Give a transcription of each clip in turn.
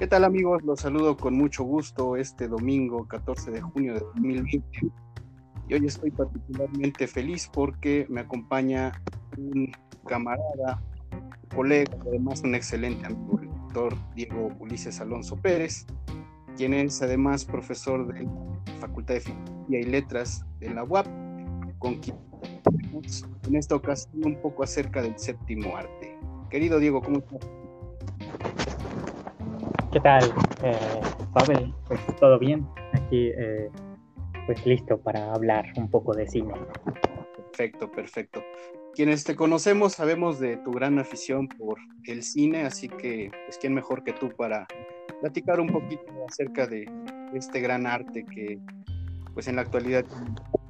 ¿Qué tal amigos? Los saludo con mucho gusto este domingo 14 de junio de 2020. Y hoy estoy particularmente feliz porque me acompaña un camarada, colega, además un excelente amigo, el doctor Diego Ulises Alonso Pérez, quien es además profesor de la Facultad de Filosofía y Letras de la UAP, con quien en esta ocasión un poco acerca del séptimo arte. Querido Diego, ¿cómo estás? ¿Qué tal, eh, Pavel? Pues todo bien. Aquí, eh, pues listo para hablar un poco de cine. Perfecto, perfecto. Quienes te conocemos sabemos de tu gran afición por el cine, así que, pues, ¿quién mejor que tú para platicar un poquito acerca de este gran arte que, pues, en la actualidad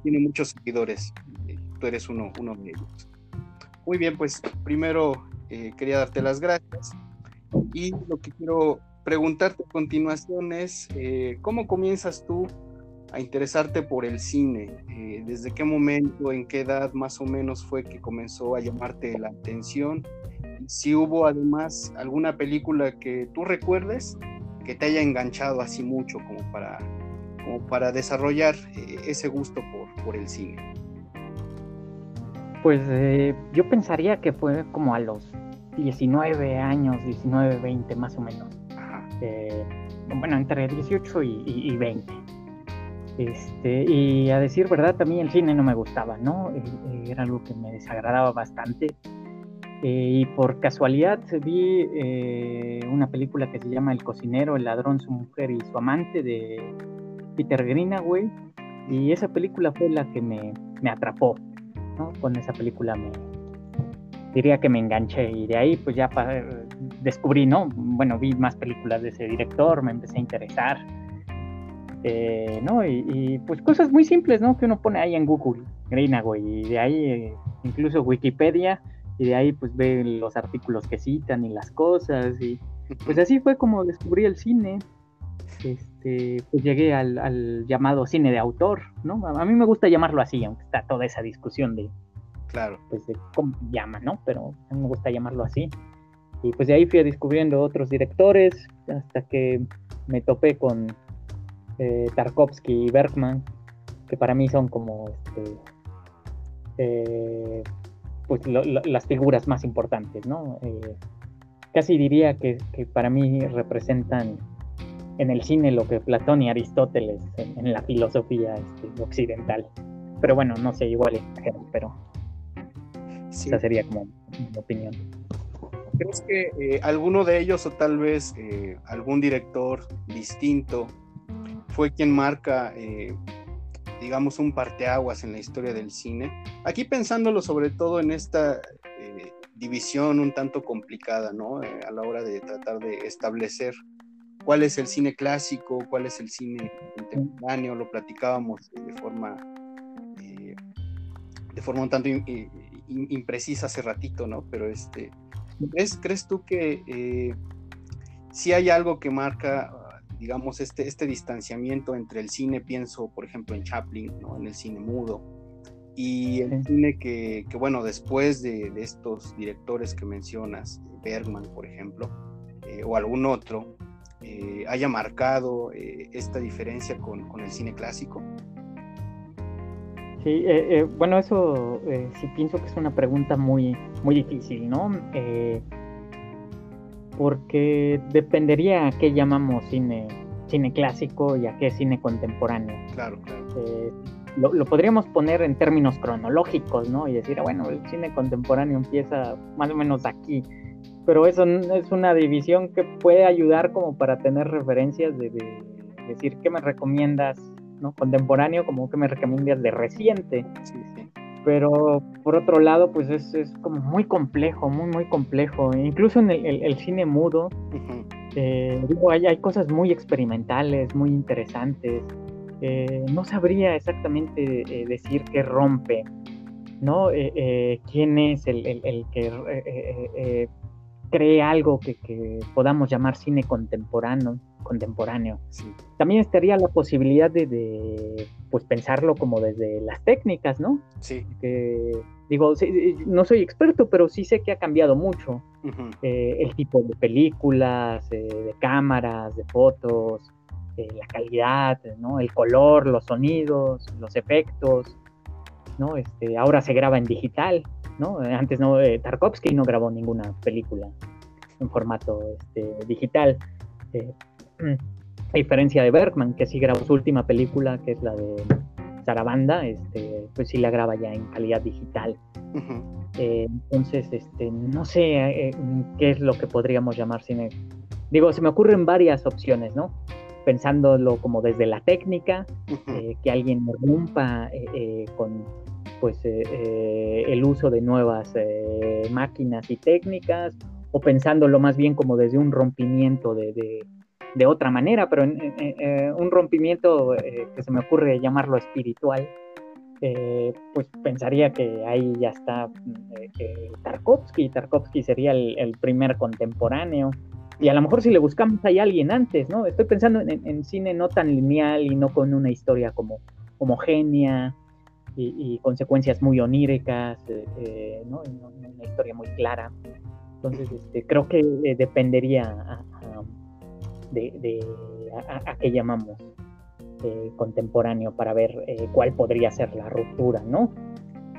tiene muchos seguidores? Tú eres uno, uno de ellos. Muy bien, pues, primero eh, quería darte las gracias y lo que quiero preguntarte a continuación es, eh, ¿cómo comienzas tú a interesarte por el cine? Eh, ¿Desde qué momento, en qué edad más o menos fue que comenzó a llamarte la atención? Si hubo además alguna película que tú recuerdes que te haya enganchado así mucho como para, como para desarrollar eh, ese gusto por, por, el cine. Pues yo pensaría que fue como a los 19 años, 19, 20 más o menos. Este, bueno, entre 18 y, 20. Este, y a decir verdad, también el cine no me gustaba, ¿no? Eh, eh, era algo que me desagradaba bastante. Eh, y por casualidad vi una película que se llama El cocinero, el ladrón, su mujer y su amante de Peter Greenaway. Y esa película fue la que me, me atrapó, ¿no? Con esa película me, diría que me enganché y de ahí pues ya descubrí, ¿no? Bueno, vi más películas de ese director, me empecé a interesar, eh, ¿no? Y, pues cosas muy simples, ¿no? Que uno pone ahí en Google, Greenaway, y de ahí eh, incluso Wikipedia, y de ahí pues ve los artículos que citan y las cosas, y pues así fue como descubrí el cine. Este, pues llegué al, al llamado cine de autor, ¿no? A mí me gusta llamarlo así, aunque está toda esa discusión de, Claro. Pues de cómo llama, ¿no? Pero a mí me gusta llamarlo así. Y pues de ahí fui descubriendo otros directores hasta que me topé con eh, Tarkovsky y Bergman, que para mí son como este, eh, pues las figuras más importantes, ¿no? Eh, casi diría que, para mí representan en el cine lo que Platón y Aristóteles en, la filosofía este, occidental. Pero bueno, no sé, igual pero esa sería como mi opinión. ¿Crees que eh, alguno de ellos o tal vez eh, algún director distinto fue quien marca, eh, digamos, un parteaguas en la historia del cine? Aquí pensándolo sobre todo en esta división un tanto complicada, ¿no? a la hora de tratar de establecer cuál es el cine clásico, cuál es el cine contemporáneo, lo platicábamos de forma de forma un tanto imprecisa hace ratito, ¿no? Pero este, ¿crees, crees tú que eh, si hay algo que marca, digamos, este, este distanciamiento entre el cine, pienso, por ejemplo, en Chaplin, ¿no? En el cine mudo, y el cine que, que bueno, después de, estos directores que mencionas, Bergman, por ejemplo, eh, o algún otro, eh, haya marcado esta diferencia con, con el cine clásico? Sí, eh, eh, bueno, eso eh, sí pienso que es una pregunta muy, muy difícil, ¿no? porque dependería a qué llamamos cine, cine clásico y a qué cine contemporáneo. Claro, claro. Lo, lo, podríamos poner en términos cronológicos, ¿no? Y decir, ah, bueno, el cine contemporáneo empieza más o menos aquí. Pero eso es una división que puede ayudar como para tener referencias de, de decir, ¿qué me recomiendas Contemporáneo, como que me recomiendas de reciente. Pero por otro lado, pues es, como muy complejo, muy, muy complejo. Incluso en el, cine mudo, eh, digo, hay, hay, cosas muy experimentales, muy interesantes. Eh, no sabría exactamente eh, decir qué rompe, ¿no? ¿Quién es el, el que cree algo que, podamos llamar cine contemporáneo. contemporáneo. También estaría la posibilidad de, pues pensarlo como desde las técnicas, ¿no? Sí. Que, digo, no soy experto, pero sí sé que ha cambiado mucho eh, el tipo de películas, eh, de cámaras, de fotos, eh, la calidad, ¿no? El color, los sonidos, los efectos, ¿no? Este, ahora se graba en digital, ¿no? Antes no, Tarkovsky no grabó ninguna película en formato este, digital. a diferencia de Bergman, que sí grabó su última película, que es la de Sarabanda, este, pues sí la graba ya en calidad digital. Eh, entonces, este, no sé eh, qué es lo que podríamos llamar cine. Digo, se me ocurren varias opciones, ¿no? Pensándolo como desde la técnica, eh, que alguien rompa con pues el uso de nuevas máquinas y técnicas, o pensándolo más bien como desde un rompimiento de, de, otra manera, pero en, un rompimiento que se me ocurre llamarlo espiritual, eh, pues pensaría que ahí ya está eh, Tarkovsky. Tarkovsky sería el, primer contemporáneo. Y a lo mejor si le buscamos hay alguien antes, ¿no? Estoy pensando en, cine no tan lineal y no con una historia como homogénea y, consecuencias muy oníricas, eh, ¿no? Una historia muy clara. Entonces, este, creo que dependería de, a qué llamamos eh, contemporáneo para ver eh, cuál podría ser la ruptura, ¿no?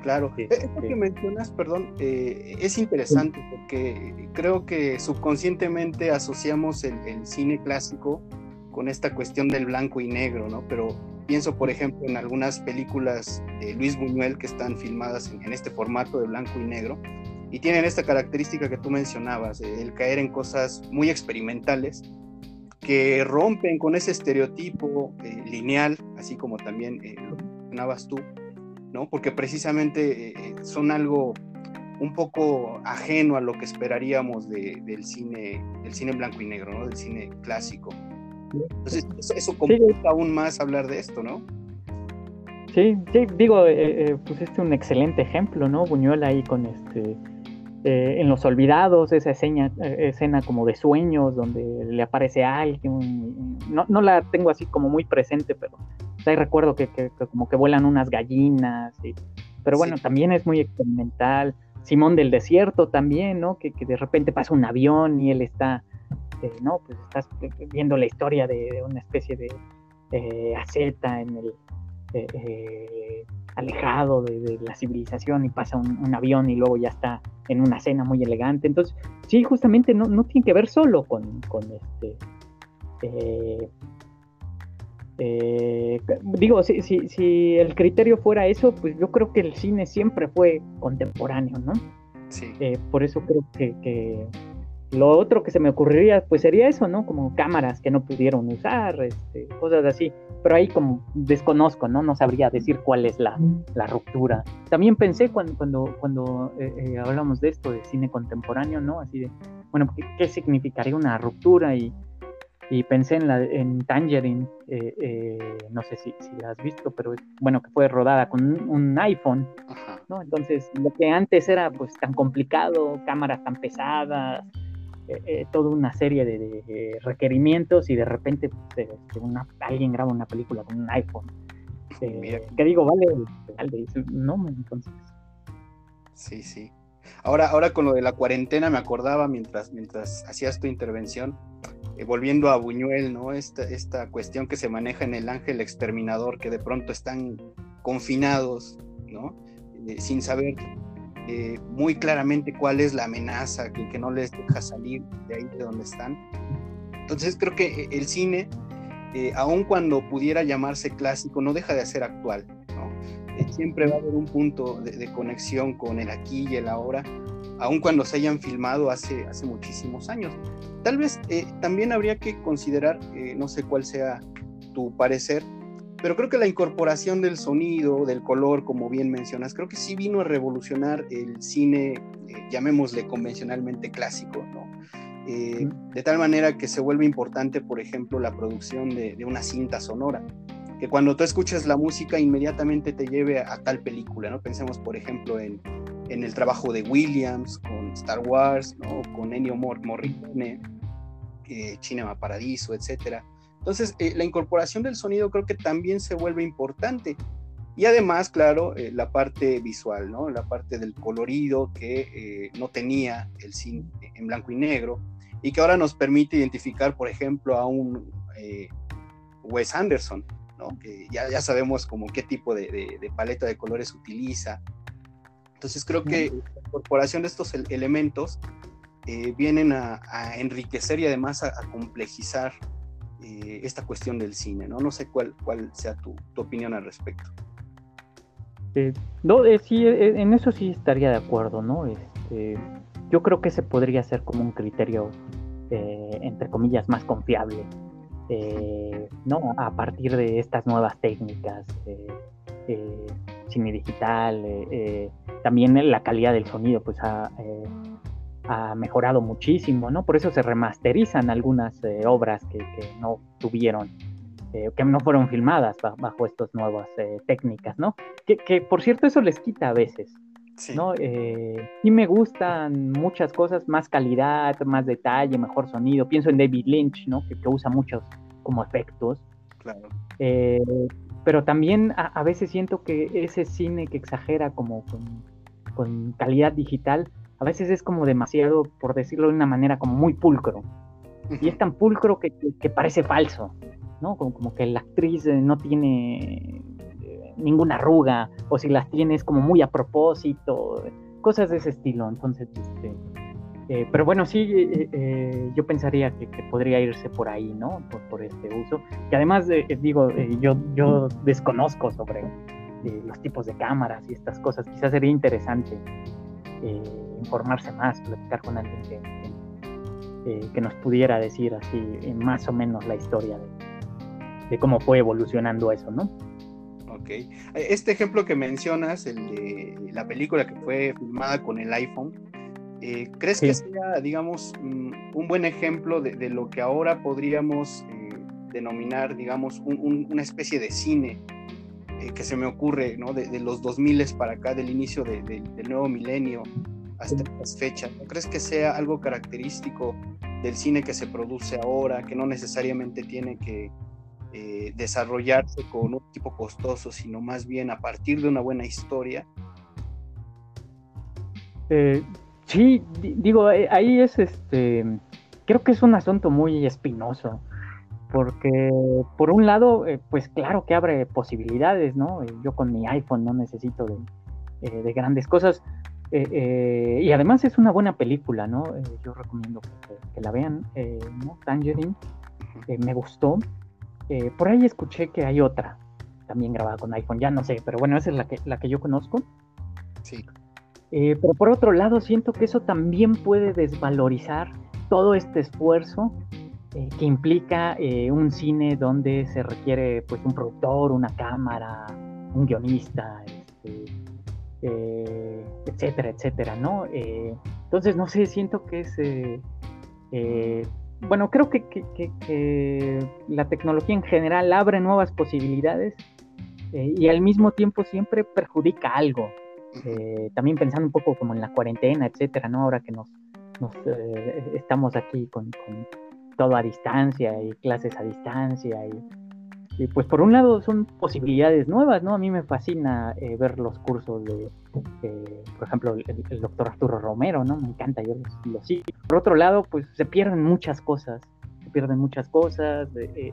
Claro, eh, esto que mencionas, perdón, es interesante porque creo que subconscientemente asociamos el, cine clásico con esta cuestión del blanco y negro, ¿no? Pero pienso, por ejemplo, en algunas películas de Luis Buñuel que están filmadas en, este formato de blanco y negro y tienen esta característica que tú mencionabas, el caer en cosas muy experimentales que rompen con ese estereotipo eh, lineal, así como también eh, lo mencionabas tú, ¿no? Porque precisamente eh, son algo un poco ajeno a lo que esperaríamos del cine, del cine blanco y negro, ¿no? Del cine clásico. Entonces, eso, complica aún más hablar de esto, ¿no? Sí, sí, digo, pues este es un excelente ejemplo, ¿no? Buñuel ahí con este eh, en Los Olvidados, esa escena, eh, escena como de sueños donde le aparece a alguien, no, no la tengo así como muy presente, pero ahí recuerdo que, como que vuelan unas gallinas, pero bueno, también es muy experimental. Simón del Desierto también, ¿no? Que, de repente pasa un avión y él está, eh, ¿no? Pues estás viendo la historia de, una especie de eh, aceta en el, alejado de, la civilización y pasa un, avión y luego ya está en una cena muy elegante. Entonces, sí, justamente no, no tiene que ver solo con, con este... Eh, eh, digo, si, si, si, el criterio fuera eso, pues yo creo que el cine siempre fue contemporáneo, ¿no? Sí. Eh, por eso creo que lo otro que se me ocurriría, pues sería eso, ¿no? Como cámaras que no pudieron usar, este, cosas así. Pero ahí como desconozco, ¿no? No sabría decir cuál es la, ruptura. También pensé cuando, cuando, cuando eh, eh, hablamos de esto, de cine contemporáneo, ¿no? Así de, bueno, ¿qué, significaría una ruptura? Y, pensé en, la, en Tangerine, eh, no sé si, si, la has visto, pero bueno, que fue rodada con un, un iPhone, ¿no? Entonces, lo que antes era pues tan complicado, cámaras tan pesadas, eh, eh, toda una serie de, requerimientos y de repente pues, este, alguien graba una película con un iPhone. Eh, que digo, vale, vale, no, entonces. Sí, sí. Ahora, ahora con lo de la cuarentena me acordaba mientras, mientras hacías tu intervención, volviendo a Buñuel, ¿no? Esta, esta cuestión que se maneja en el ángel exterminador, que de pronto están confinados, ¿no? sin saber eh, muy claramente cuál es la amenaza que, que, no les deja salir de ahí de donde están. Entonces creo que el cine, eh, aun cuando pudiera llamarse clásico, no deja de ser actual. Eh, siempre va a haber un punto de, conexión con el aquí y el ahora, aun cuando se hayan filmado hace, hace muchísimos años. Tal vez también habría que considerar, no sé cuál sea tu parecer, pero creo que la incorporación del sonido, del color, como bien mencionas, creo que sí vino a revolucionar el cine, eh, llamémosle convencionalmente clásico, ¿no? Eh, de tal manera que se vuelve importante, por ejemplo, la producción de, una cinta sonora, que cuando tú escuchas la música inmediatamente te lleve a, tal película, ¿no? Pensemos, por ejemplo, en, en el trabajo de Williams con Star Wars, ¿no? con Ennio Morricone, eh, Cinema Paradiso, etc. Entonces, eh, la incorporación del sonido creo que también se vuelve importante. Y además, claro, eh, la parte visual, ¿no? La parte del colorido que no tenía el cine en blanco y negro y que ahora nos permite identificar, por ejemplo, a un Wes Anderson, ¿no? Que ya, ya sabemos como qué tipo de, paleta de colores utiliza. Entonces creo que la incorporación de estos elementos eh, vienen a, enriquecer y además a, complejizar eh, esta cuestión del cine, ¿no? No sé cuál, cuál sea tu, opinión al respecto. Eh, no, sí, en eso sí estaría de acuerdo, ¿no? Este, yo creo que ese podría ser como un criterio, entre comillas, más confiable, ¿no? A partir de estas nuevas técnicas, cine digital, también la calidad del sonido, pues ha ha mejorado muchísimo, ¿no? Por eso se remasterizan algunas eh, obras que, no tuvieron, eh, que no fueron filmadas bajo estas nuevas eh, técnicas, ¿no? Que, por cierto eso les quita a veces, sí. ¿no? y me gustan muchas cosas, más calidad, más detalle, mejor sonido. Pienso en David Lynch, ¿no? Que, usa muchos como efectos. Claro. pero también a, veces siento que ese cine que exagera como con calidad digital, a veces es como demasiado, por decirlo de una manera, como muy pulcro. Y es tan pulcro que, parece falso, ¿no? Como, que la actriz eh, no tiene eh, ninguna arruga, o si las tiene es como muy a propósito, cosas de ese estilo. Entonces, este, eh, pero bueno, sí, yo pensaría que, podría irse por ahí, ¿no? Por, este uso. Que además, digo, yo, yo desconozco sobre los tipos de cámaras y estas cosas. Quizás sería interesante informarse más, platicar con alguien que, que, nos pudiera decir así más o menos la historia de, cómo fue evolucionando eso, ¿no? Ok. Este ejemplo que mencionas, el de la película que fue filmada con el iPhone, eh, ¿crees que sea, digamos, mm, un buen ejemplo de, lo que ahora podríamos eh, denominar, digamos, una especie de cine eh, que se me ocurre, ¿no? De, los 2000 para acá, del inicio del nuevo milenio, hasta estas fechas. ¿No crees que sea algo característico del cine que se produce ahora, que no necesariamente tiene que eh, desarrollarse con un equipo costoso, sino más bien a partir de una buena historia? Eh, sí, digo, ahí es este, creo que es un asunto muy espinoso, porque por un lado, pues claro que abre posibilidades, ¿no? Yo con mi iPhone no necesito de, de grandes cosas, eh, eh, y además es una buena película, ¿no? Eh, yo recomiendo que, la vean, ¿no? Tangerine, me gustó. por ahí escuché que hay otra, también grabada con iPhone, ya no sé, pero bueno, esa es la que, la que yo conozco. Sí. pero por otro lado, siento que eso también puede desvalorizar todo este esfuerzo que implica un cine donde se requiere pues un productor, una cámara, un guionista, este, eh, etcétera, etcétera, ¿no? Eh, entonces, no sé, siento que es... Eh, bueno, creo que, la tecnología en general abre nuevas posibilidades y al mismo tiempo siempre perjudica algo. también pensando un poco como en la cuarentena, etcétera, ¿no? Ahora que nos, estamos aquí con, todo a distancia y clases a distancia y y pues por un lado son posibilidades nuevas, ¿no? A mí me fascina eh, ver los cursos de, por ejemplo, el, doctor Arturo Romero, ¿no? Me encanta, yo lo sigo. Por otro lado, pues se pierden muchas cosas, se pierden muchas cosas. Eh,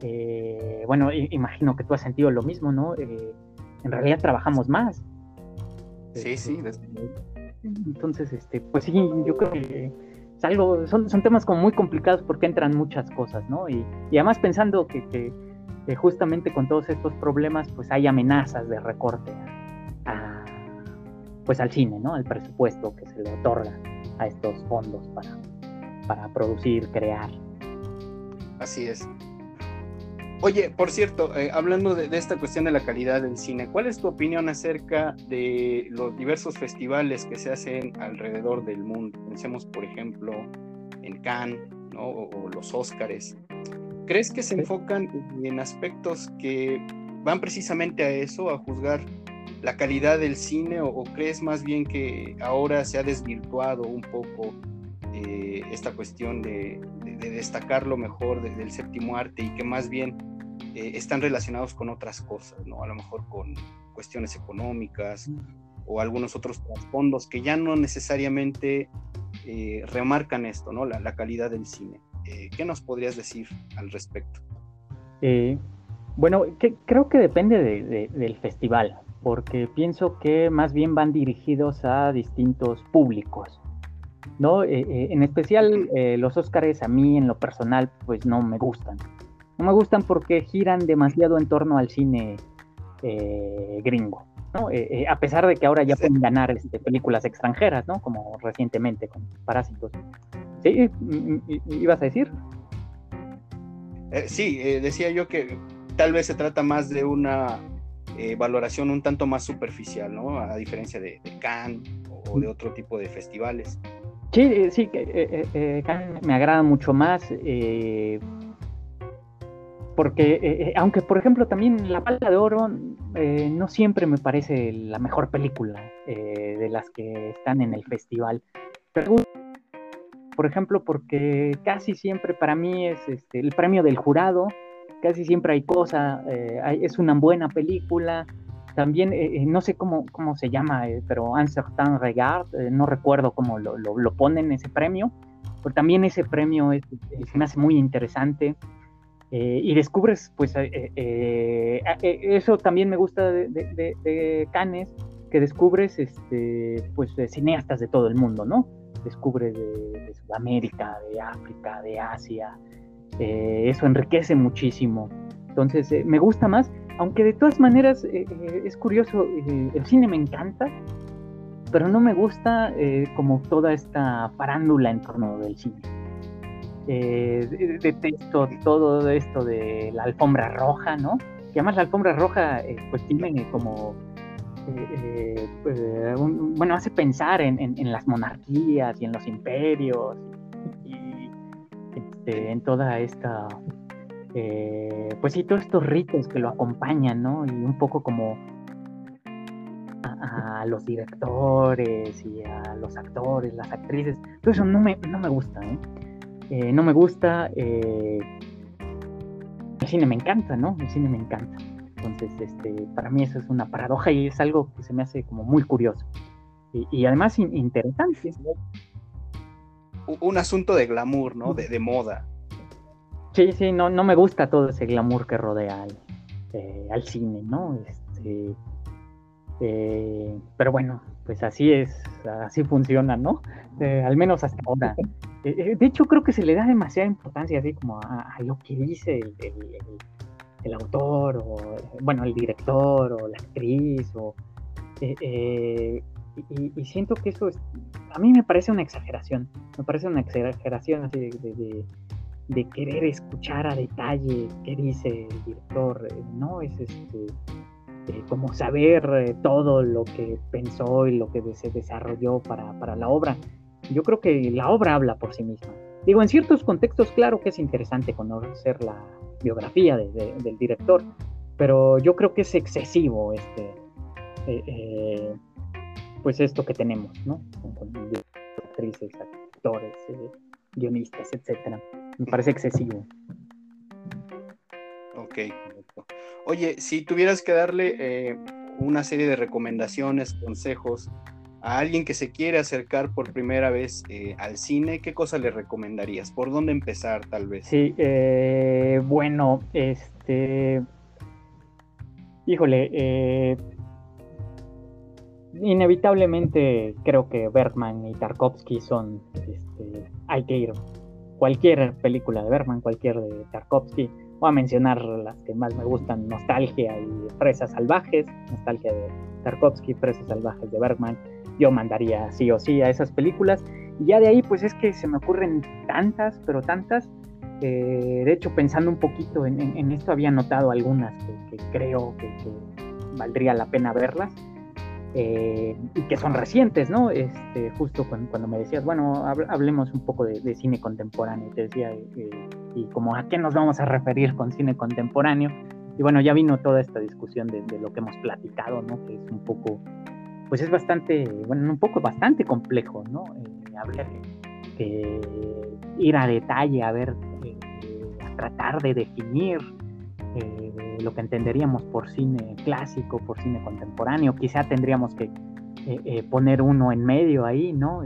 eh, bueno, imagino que tú has sentido lo mismo, ¿no? en realidad trabajamos más. Sí, sí. Entonces, este, pues sí, yo creo que algo, son, son temas como muy complicados porque entran muchas cosas, ¿no? Y, además pensando que, justamente con todos estos problemas, pues hay amenazas de recorte a, pues al cine, ¿no? Al presupuesto que se le otorga a estos fondos para, para producir, crear. Así es. Oye, por cierto, eh, hablando de, esta cuestión de la calidad del cine, ¿cuál es tu opinión acerca de los diversos festivales que se hacen alrededor del mundo? Pensemos, por ejemplo, en Cannes o, los Óscares. ¿Crees que se enfocan en aspectos que van precisamente a eso, a juzgar la calidad del cine o, crees más bien que ahora se ha desvirtuado un poco eh, esta cuestión de, destacar lo mejor del séptimo arte y que más bien eh, están relacionados con otras cosas, ¿no? A lo mejor con cuestiones económicas o algunos otros trasfondos que ya no necesariamente eh, remarcan esto, ¿no? La, calidad del cine. ¿Qué nos podrías decir al respecto? bueno, creo que depende del festival porque pienso que más bien van dirigidos a distintos públicos. ¿no? Eh, eh, en especial eh, los Óscares a mí en lo personal pues no me gustan. No me gustan porque giran demasiado en torno al cine gringo. ¿no? a pesar de que ahora ya pueden ganar este, películas extranjeras, ¿no? como recientemente con Parásitos. ¿Sí? ¿Ibas a decir? sí, decía yo que tal vez se trata más de una eh, valoración un tanto más superficial, ¿no? A diferencia de, Cannes o de otro tipo de festivales. Sí, eh, sí, eh, Cannes me agrada mucho más. Porque, aunque por ejemplo también La Palma de Oro no siempre me parece la mejor película de las que están en el festival. Pero, por ejemplo, porque casi siempre para mí es este, el premio del jurado casi siempre hay cosa, eh, es una buena película. También, eh, eh, no sé cómo, cómo se llama, pero Un certain regard, no recuerdo cómo lo, lo, ponen ese premio, pero también ese premio es, me hace muy interesante. Y descubres, pues, eso también me gusta de, de, de, Cannes, que descubres, este, pues, cineastas de todo el mundo, ¿no? Descubres de Sudamérica, de África, de Asia, eh, eso enriquece muchísimo. Entonces, eh, me gusta más, aunque de todas maneras eh, es curioso, el cine me encanta, pero no me gusta como toda esta farándula en torno del cine. Detesto todo esto de la alfombra roja, ¿no? Que además la alfombra roja pues tiene como bueno, hace pensar en, las monarquías y en los imperios este, en toda esta, eh, pues sí, todos estos ritos que lo acompañan, ¿no? Y un poco como a, los directores y a los actores, las actrices, todo eso no me, no me gusta, ¿eh? Eh no me gusta, eh, el cine me encanta, ¿no? El cine me encanta. Entonces, este, para mí eso es una paradoja y es algo que se me hace como muy curioso. Y, además interesante un asunto de glamour, ¿no? De, moda. Sí, sí, no, no me gusta todo ese glamour que rodea al, eh, cine, ¿no? Este, eh, pero bueno, pues así es, así funciona, ¿no? Eh, al menos hasta ahora. de hecho, creo que se le da demasiada importancia así como a, lo que dice el, autor, o bueno, el director, o la actriz, o y, siento que eso es, a mí me parece una exageración, me parece una exageración así de, de, querer escuchar a detalle qué dice el director, eh, no es este, eh, como saber eh, todo lo que pensó y lo que se desarrolló para, para, la obra. Yo creo que la obra habla por sí misma. Digo, en ciertos contextos, claro que es interesante conocer la biografía del director, pero yo creo que es excesivo este pues esto que tenemos, ¿no? Con, actrices, actores, eh, guionistas, etcétera. Me parece excesivo. Ok. Oye, si tuvieras que darle eh, una serie de recomendaciones, consejos a alguien que se quiere acercar por primera vez eh, al cine, ¿qué cosa le recomendarías? ¿Por dónde empezar, tal vez? Sí, bueno, este, híjole, inevitablemente creo que Bergman y Tarkovsky son, este, hay que ir cualquier película de Bergman, cualquier de Tarkovsky. Voy a mencionar las que más me gustan, Nostalgia y Fresas Salvajes, Nostalgia de Tarkovsky, Fresas Salvajes de Bergman. Yo mandaría sí o sí a esas películas. Y ya de ahí, pues es que se me ocurren tantas, pero tantas. de hecho, pensando un poquito en, esto, había notado algunas que, creo que valdría la pena verlas. Eh, y que son recientes, ¿no? Este, justo cuando, me decías, bueno, hablemos un poco de, cine contemporáneo, te decía, eh, y como a qué nos vamos a referir con cine contemporáneo, y bueno, ya vino toda esta discusión de, lo que hemos platicado, ¿no? Que es un poco, pues es bastante, bueno, un poco bastante complejo, ¿no? Eh, que, ir a detalle, a ver, eh, a tratar de definir eh, lo que entenderíamos por cine clásico, por cine contemporáneo. Quizá tendríamos que poner uno en medio ahí, ¿no?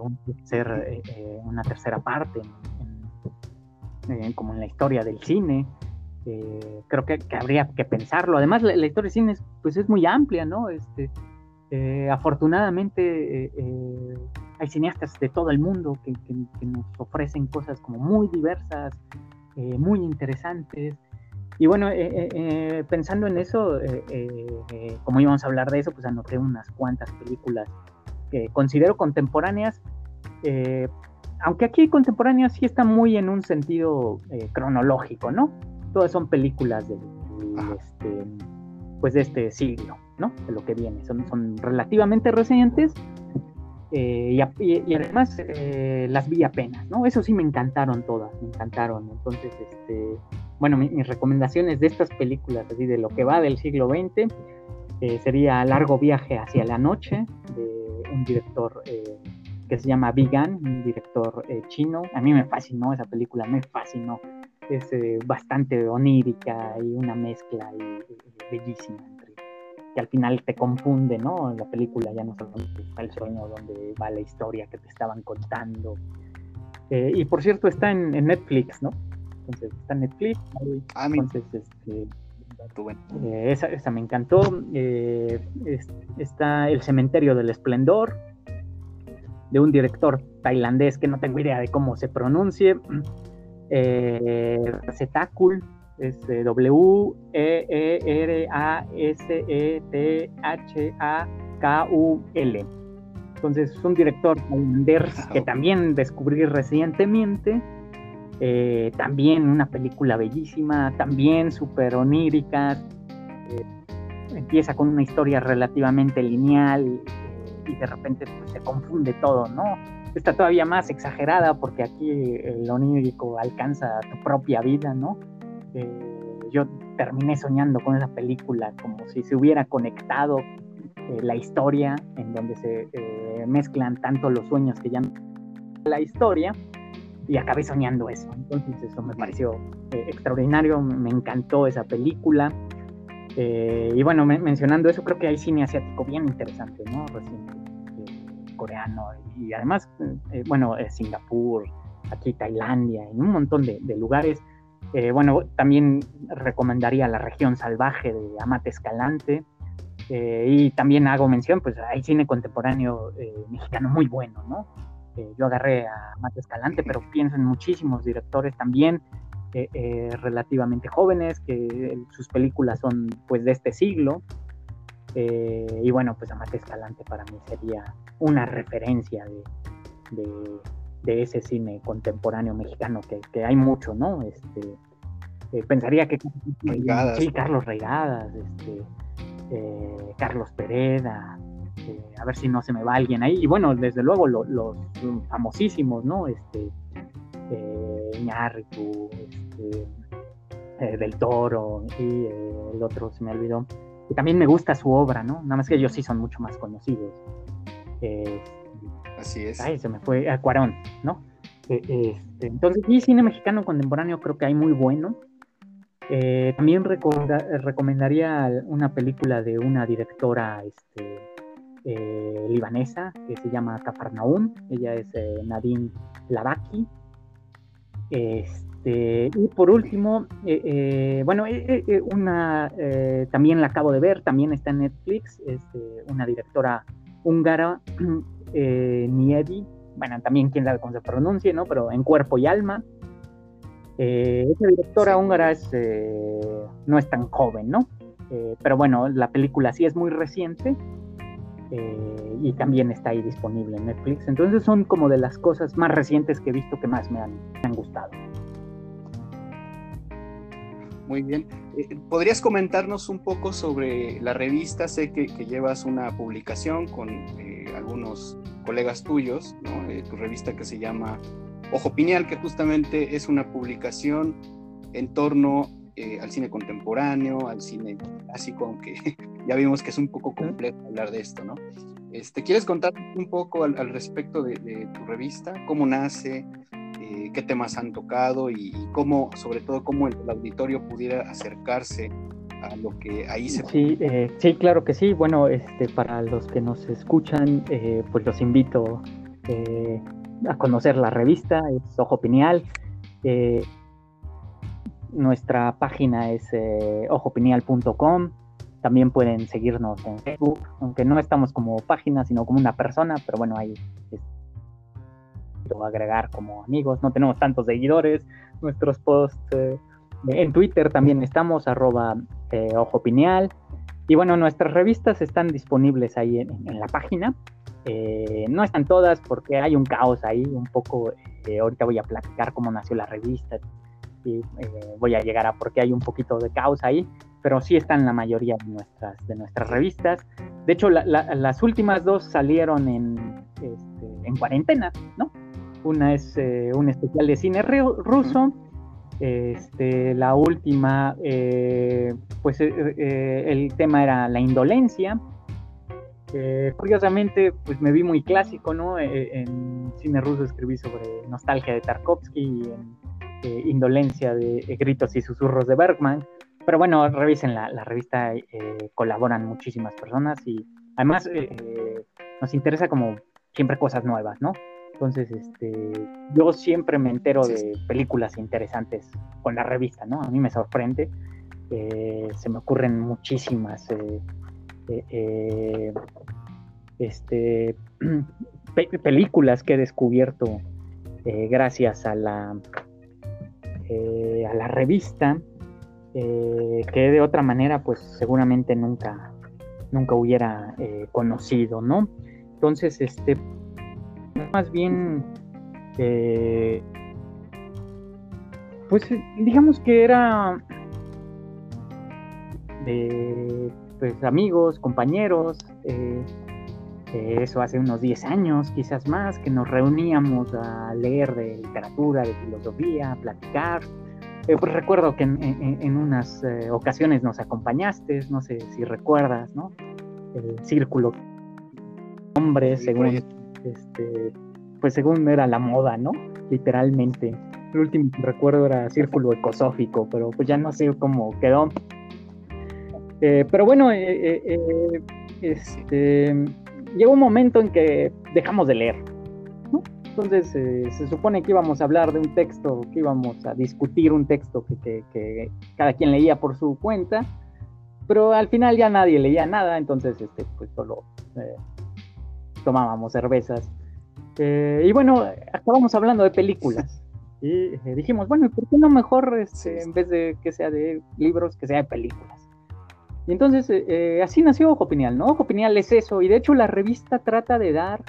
un tercer, una tercera parte, eh, como en la historia del cine. Eh, creo que, habría que pensarlo. Además, la, historia del cine es, pues es muy amplia, ¿no? Este, eh, afortunadamente hay cineastas de todo el mundo que, nos ofrecen cosas como muy diversas, muy interesantes. Y bueno, pensando en eso, como íbamos a hablar de eso, pues anoté unas cuantas películas que considero contemporáneas, aunque aquí contemporáneo sí está muy en un sentido eh, cronológico, ¿no? Todas son películas de, este, pues de este siglo, ¿no? De lo que viene. Son, son relativamente recientes eh, y, además eh, las vi apenas, ¿no? Eso sí me encantaron todas, me encantaron. Entonces, este, bueno, mis recomendaciones de estas películas, así de lo que va del siglo XX, sería Largo viaje hacia la noche, de un director que se llama Vigan, un director eh, chino. A mí me fascinó esa película, me fascinó. Es eh, bastante onírica y una mezcla bellísima que al final te confunde, ¿no? La película ya no solamente el sueño donde va la historia que te estaban contando. Eh, y por cierto, está en, Netflix, ¿no? Entonces, está en Netflix. Ah, entonces, este, esa, esa, me encantó. está El Cementerio del Esplendor, de un director tailandés que no tengo idea de cómo se pronuncie. Eh, eh, W-E-E-R-A-S-E-T-H-A-K-U-L. Entonces es un director tailandés que también descubrí recientemente. Eh, también una película bellísima, también súper onírica. Eh, empieza con una historia relativamente lineal, y de repente pues, se confunde todo, ¿no? Está todavía más exagerada porque aquí el onírico alcanza tu propia vida, ¿no? Eh, yo terminé soñando con esa película como si se hubiera conectado eh, la historia en donde se eh, mezclan tanto los sueños que ya la historia y acabé soñando eso. Entonces eso me pareció extraordinario, me encantó esa película. Eh, y bueno, mencionando eso, creo que hay cine asiático bien interesante, ¿no? Reciente, eh, coreano y además, eh, bueno, Singapur, aquí Tailandia, en un montón de, lugares. Bueno, también recomendaría la región salvaje de Amate Escalante. y también hago mención, pues hay cine contemporáneo mexicano muy bueno, ¿no? yo agarré a Amate Escalante, pero pienso en muchísimos directores también eh, relativamente jóvenes, que sus películas son pues de este siglo. Eh, y bueno, pues Amate Escalante para mí sería una referencia de, ese cine contemporáneo mexicano, que, que hay mucho, ¿no? Este, eh, pensaría que sí, Carlos Reigadas, este, Carlos Pereda, a ver si no se me va alguien ahí. Y bueno, desde luego los famosísimos, ¿no? Este, eh, este, eh, Del Toro y eh, el otro se me olvidó. Y también me gusta su obra, ¿no? Nada más que ellos sí son mucho más conocidos. Así es. Ay, se me fue Cuarón, ¿no? Este, entonces, y cine mexicano contemporáneo creo que hay muy bueno. también recomendaría una película de una directora este, libanesa que se llama Cafarnaum. Ella es Nadine Lavaki. Este, y por último, eh, eh, bueno, eh, una también la acabo de ver, también está en Netflix, es una directora húngara, Niedi, bueno, también quién sabe cómo se pronuncie, ¿no? Pero en cuerpo y alma. esa directora húngara es, no es tan joven, ¿no? pero bueno, la película sí es muy reciente eh, y también está ahí disponible en Netflix. Entonces son como de las cosas más recientes que he visto que más me han, gustado. Muy bien. Eh, ¿Podrías comentarnos un poco sobre la revista? Sé que, llevas una publicación con eh, algunos colegas tuyos, tu revista que se llama Ojo Pineal, que justamente es una publicación en torno eh, al cine contemporáneo, al cine clásico, aunque ya vimos que es un poco complejo hablar de esto, ¿no? Este, ¿Quieres contar un poco al, respecto de, tu revista? ¿Cómo nace? Eh, ¿Qué temas han tocado? Y, cómo, sobre todo, cómo el, auditorio pudiera acercarse a lo que ahí se... Sí, eh, sí, claro que sí. Bueno, este, para los que nos escuchan, pues los invito a conocer la revista, es Ojo Pineal. Nuestra página es eh, ojopineal.com. También pueden seguirnos en Facebook, aunque no estamos como página, sino como una persona, pero bueno, ahí es, agregar como amigos. No tenemos tantos seguidores. Nuestros posts eh, en Twitter también estamos, arroba eh, ojopineal. Y bueno, nuestras revistas están disponibles ahí en, la página. Eh, no están todas porque hay un caos ahí, un poco. ahorita voy a platicar cómo nació la revista, y eh, voy a llegar a porque hay un poquito de caos ahí, pero sí están la mayoría de nuestras, de nuestras revistas. De hecho, las últimas dos salieron en, este, en cuarentena, ¿no? Una es eh, un especial de cine ruso, este, la última, eh, pues el tema era la indolencia. curiosamente, pues me vi muy clásico, ¿no? en cine ruso escribí sobre nostalgia de Tarkovsky y en eh, indolencia de eh, gritos y susurros de Bergman. Pero bueno, revisen la, revista, eh, colaboran muchísimas personas y además nos interesa como siempre cosas nuevas, ¿no? Entonces, este, yo siempre me entero de películas interesantes con la revista, ¿no? A mí me sorprende. se me ocurren muchísimas este, películas que he descubierto gracias a la, eh, a la revista, eh, que de otra manera pues seguramente nunca, nunca hubiera eh, conocido, ¿no? Entonces, este, más bien, pues digamos que era de pues, amigos, compañeros, eso hace unos 10 años, quizás más, que nos reuníamos a leer de literatura, de filosofía, a platicar. Eh, pues recuerdo que en, unas eh, ocasiones nos acompañaste, no sé si recuerdas, ¿no? El círculo hombres, según, este, pues según era la moda, ¿no? Literalmente. El último que recuerdo era círculo ecosófico, pero pues ya no sé cómo quedó. Eh, pero bueno, este llegó un momento en que dejamos de leer. Entonces eh, se supone que íbamos a hablar de un texto, que íbamos a discutir un texto que, cada quien leía por su cuenta, pero al final ya nadie leía nada, entonces este, pues solo eh, tomábamos cervezas. Eh, y bueno, acabamos hablando de películas. Y dijimos, bueno, ¿por qué no mejor este, en vez de que sea de libros, que sea de películas? Y entonces eh, eh, así nació Ojo Pineal, ¿no? Ojo Pineal es eso, y de hecho la revista trata de dar,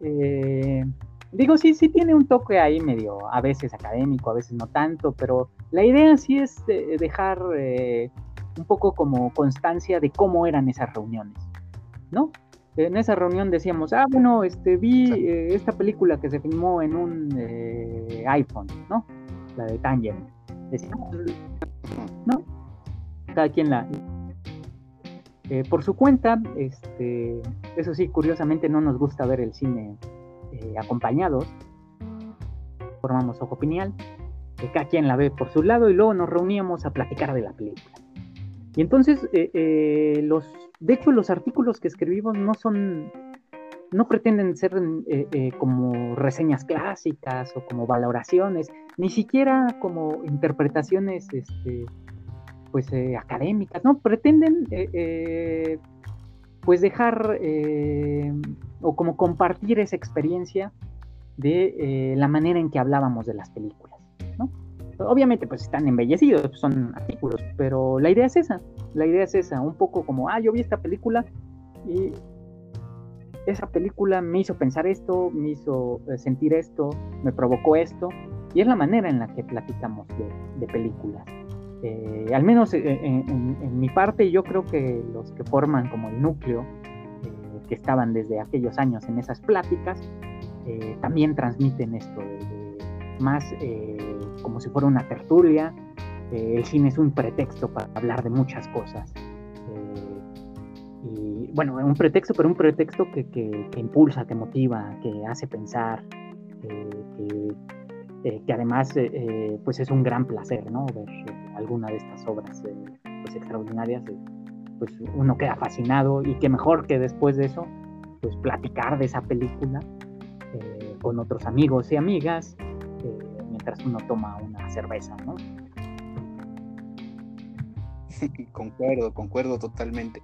eh, digo, sí, sí tiene un toque ahí medio, a veces académico, a veces no tanto, pero la idea sí es dejar un poco como constancia de cómo eran esas reuniones, ¿no? En esa reunión decíamos, ah, bueno, este, vi esta película que se filmó en un iPhone, ¿no? La de Tangent. Decíamos, ¿no? Cada quien la, eh, por su cuenta, este, eso sí, curiosamente no nos gusta ver el cine eh, acompañados. Formamos Ojo Pineal, que cada quien la ve por su lado y luego nos reuníamos a platicar de la película. Y entonces, eh, los, de hecho, los artículos que escribimos no son, no pretenden ser como reseñas clásicas o como valoraciones, ni siquiera como interpretaciones este, pues eh, académicas, ¿no? Pretenden eh, eh, pues dejar o como compartir esa experiencia de la manera en que hablábamos de las películas, ¿no? Obviamente pues están embellecidos, son artículos, pero la idea es esa, la idea es esa, un poco como, ah, yo vi esta película y esa película me hizo pensar esto, me hizo sentir esto, me provocó esto, y es la manera en la que platicamos de películas. Eh, al menos eh, en, mi parte, yo creo que los que forman como el núcleo, eh, que estaban desde aquellos años en esas pláticas, también transmiten esto, más como si fuera una tertulia, el cine es un pretexto para hablar de muchas cosas. y bueno, un pretexto, pero un pretexto que, que, impulsa, que motiva, que hace pensar, que, que, además pues es un gran placer, ¿no? Ver alguna de estas obras pues extraordinarias pues uno queda fascinado y que mejor que después de eso, pues platicar de esa película eh, con otros amigos y amigas eh, mientras uno toma una cerveza, ¿no? concuerdo, concuerdo totalmente.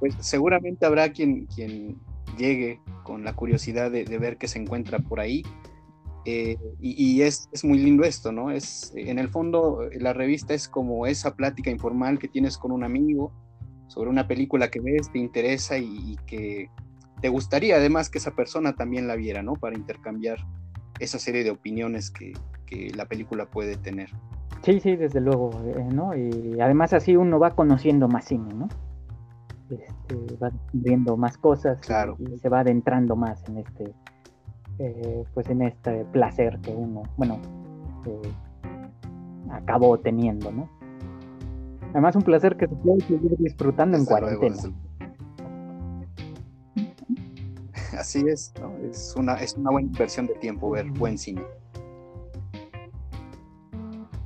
Pues seguramente habrá quien, quien llegue con la curiosidad de, ver qué se encuentra por ahí. Eh, y, es, es, muy lindo esto, ¿no? Es, en el fondo, la revista es como esa plática informal que tienes con un amigo, sobre una película que ves, te interesa y, que te gustaría además que esa persona también la viera, ¿no? Para intercambiar esa serie de opiniones que, la película puede tener. Sí, sí, desde luego, eh, ¿no? Y además así uno va conociendo más cine, ¿no? Este, va viendo más cosas claro. y, se va adentrando más en este, eh, pues en este placer que uno, bueno, eh, acabó teniendo, ¿no? Además, un placer que se puede seguir disfrutando en cuarentena. Así es, es, una, es una buena inversión de tiempo ver buen cine.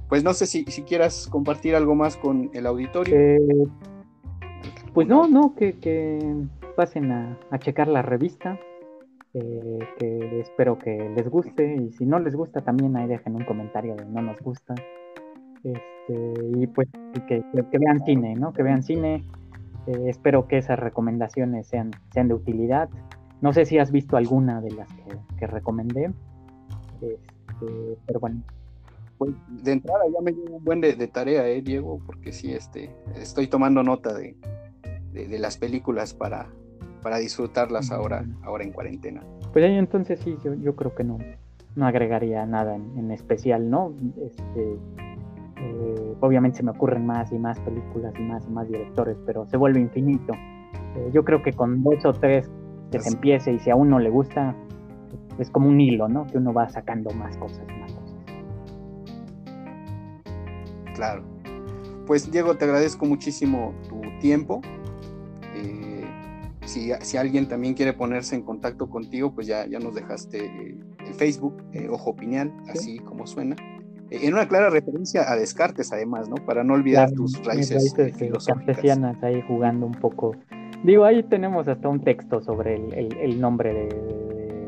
Pues no sé si, si quieras compartir algo más con el auditorio. Eh, pues no, no, que, pasen a, checar la revista, eh, que espero que les guste y si no les gusta también ahí dejen un comentario de no nos gusta. Este, y pues que, vean cine, ¿no? Que vean cine. Eh, espero que esas recomendaciones sean, sean de utilidad. No sé si has visto alguna de las que, recomendé. Este, pero bueno. Pues de entrada ya me dio un buen de, tarea, ¿eh, Diego? Porque sí, este, estoy tomando nota de, las películas para, para disfrutarlas ahora, ahora en cuarentena. Pues ahí entonces sí, yo, yo creo que no, no agregaría nada en, en especial, ¿no? Este, eh, obviamente se me ocurren más y más películas y más y más directores, pero se vuelve infinito. Eh, yo creo que con dos o tres que se empiece y si a uno le gusta, es como un hilo, ¿no? Que uno va sacando más cosas, más cosas. Claro. Pues Diego, te agradezco muchísimo tu tiempo. Eh, si, si, alguien también quiere ponerse en contacto contigo, pues ya, ya nos dejaste el Facebook, Ojo Piñal, así como suena en una clara referencia a Descartes, además, ¿no? Para no olvidar tus raíces, raíces eh, cartesianas ahí jugando un poco. Digo, ahí tenemos hasta un texto sobre el, nombre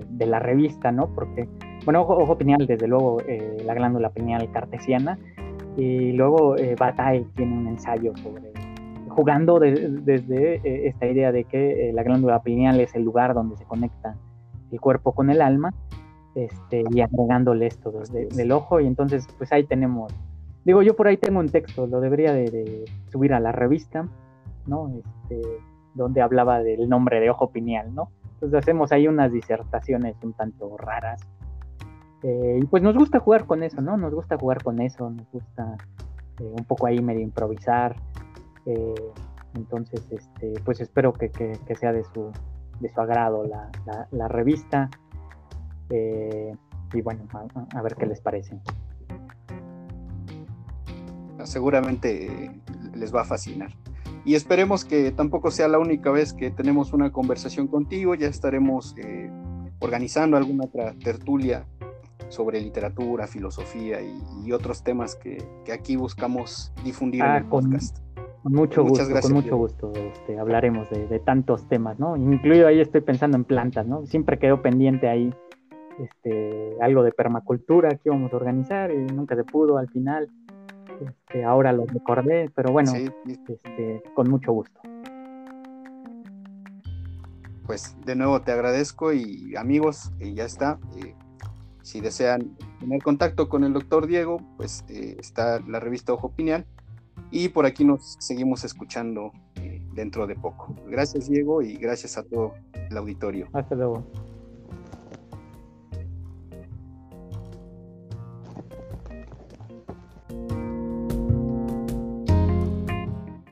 de, la revista, ¿no? Porque, bueno, Ojo, Pineal, desde luego, eh, la glándula pineal cartesiana, y luego eh, Bataille tiene un ensayo sobre jugando desde eh, esta idea de que la glándula pineal es el lugar donde se conecta el cuerpo con el alma este, y agregándole esto desde, del ojo y entonces pues ahí tenemos, digo yo por ahí tengo un texto, lo debería de, subir a la revista, ¿no? Este, donde hablaba del nombre de ojo pineal, ¿no? Entonces hacemos ahí unas disertaciones un tanto raras. Eh, y pues nos gusta jugar con eso, ¿no? Nos gusta jugar con eso, nos gusta eh, un poco ahí medio improvisar. Eh, entonces, este, pues espero que, sea de su, de su agrado la, la revista. Y bueno, a, ver qué les parece. Seguramente les va a fascinar. Y esperemos que tampoco sea la única vez que tenemos una conversación contigo. Ya estaremos eh, organizando alguna otra tertulia sobre literatura, filosofía y, otros temas que, aquí buscamos difundir en ah, el podcast. Con mucho gusto, con mucho gusto este, hablaremos de, de, tantos temas, ¿no? Incluido ahí estoy pensando en plantas, ¿no? Siempre quedó pendiente ahí este, algo de permacultura que íbamos a organizar y nunca se pudo al final. Este, ahora lo recordé, pero bueno, Este, con mucho gusto. Pues de nuevo te agradezco y amigos, y ya está. Eh, si desean tener contacto con el doctor Diego, pues eh, está la revista Ojo Pineal y por aquí nos seguimos escuchando eh, dentro de poco. Gracias Diego y gracias a todo el auditorio. Hasta luego.